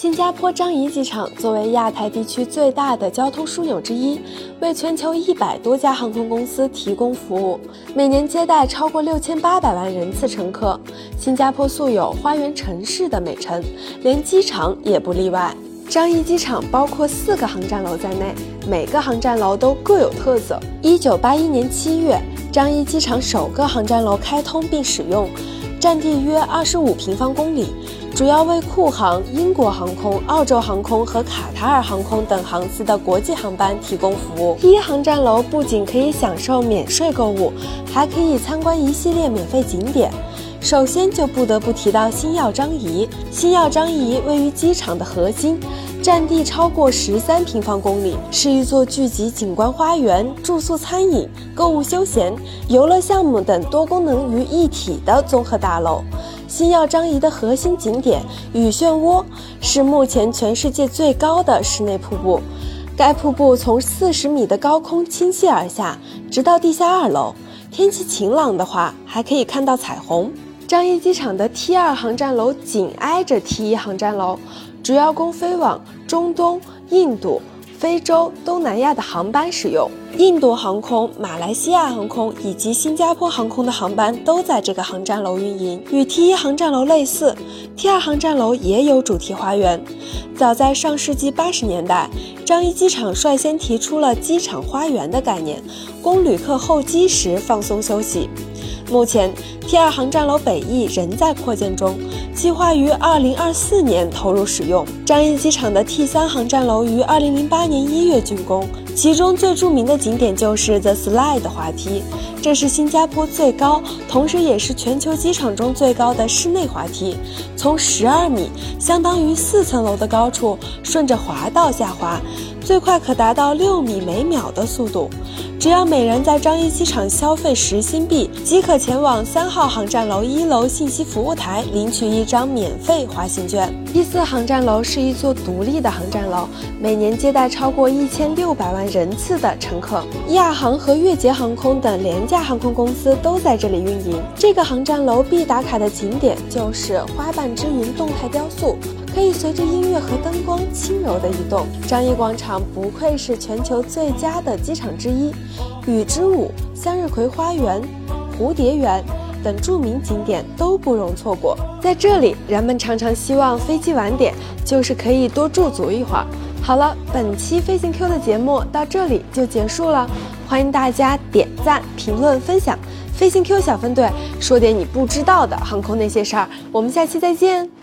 新加坡樟宜机场作为亚太地区最大的交通枢纽之一，为全球一百多家航空公司提供服务，每年接待超过六千八百万人次乘客。新加坡素有“花园城市”的美称，连机场也不例外。樟宜机场包括四个航站楼在内，每个航站楼都各有特色。一九八一年七月，樟宜机场首个航站楼开通并使用。占地约二十五平方公里，主要为库航、英国航空、澳洲航空和卡塔尔航空等航司的国际航班提供服务。第一航站楼不仅可以享受免税购物，还可以参观一系列免费景点。首先就不得不提到星耀樟宜。星耀樟宜位于机场的核心。占地超过十三平方公里，是一座聚集景观花园、住宿、餐饮、购物、休闲、游乐项目等多功能于一体的综合大楼。星耀樟宜的核心景点雨漩涡是目前全世界最高的室内瀑布，该瀑布从四十米的高空倾泻而下，直到地下二楼。天气晴朗的话，还可以看到彩虹。樟宜机场的 T 二航站楼紧挨着 T 一航站楼。主要供飞往中东、印度、非洲、东南亚的航班使用。印度航空、马来西亚航空以及新加坡航空的航班都在这个航站楼运营。与 T 一航站楼类似，T 二航站楼也有主题花园。早在上世纪八十年代，樟宜机场率先提出了机场花园的概念，供旅客候机时放松休息。目前，T 二航站楼北翼仍在扩建中，计划于二零二四年投入使用。樟宜机场的 T 三航站楼于二零零八年一月竣工，其中最著名的景点就是 The Slide 滑梯，这是新加坡最高，同时也是全球机场中最高的室内滑梯，从十二米（相当于四层楼的高处）顺着滑道下滑，最快可达到六米每秒的速度。只要每人在樟宜机场消费十新币，即可前往三号航站楼一楼信息服务台领取一张免费滑行券。第四航站楼是一座独立的航站楼，每年接待超过一千六百万人次的乘客。亚航和越捷航空等廉价航空公司都在这里运营。这个航站楼必打卡的景点就是花瓣之云动态雕塑。可以随着音乐和灯光轻柔的移动。樟宜广场不愧是全球最佳的机场之一，雨之舞、向日葵花园、蝴蝶园等著名景点都不容错过。在这里，人们常常希望飞机晚点，就是可以多驻足一会儿。好了，本期飞行 Q 的节目到这里就结束了，欢迎大家点赞、评论、分享。飞行 Q 小分队说点你不知道的航空那些事儿，我们下期再见。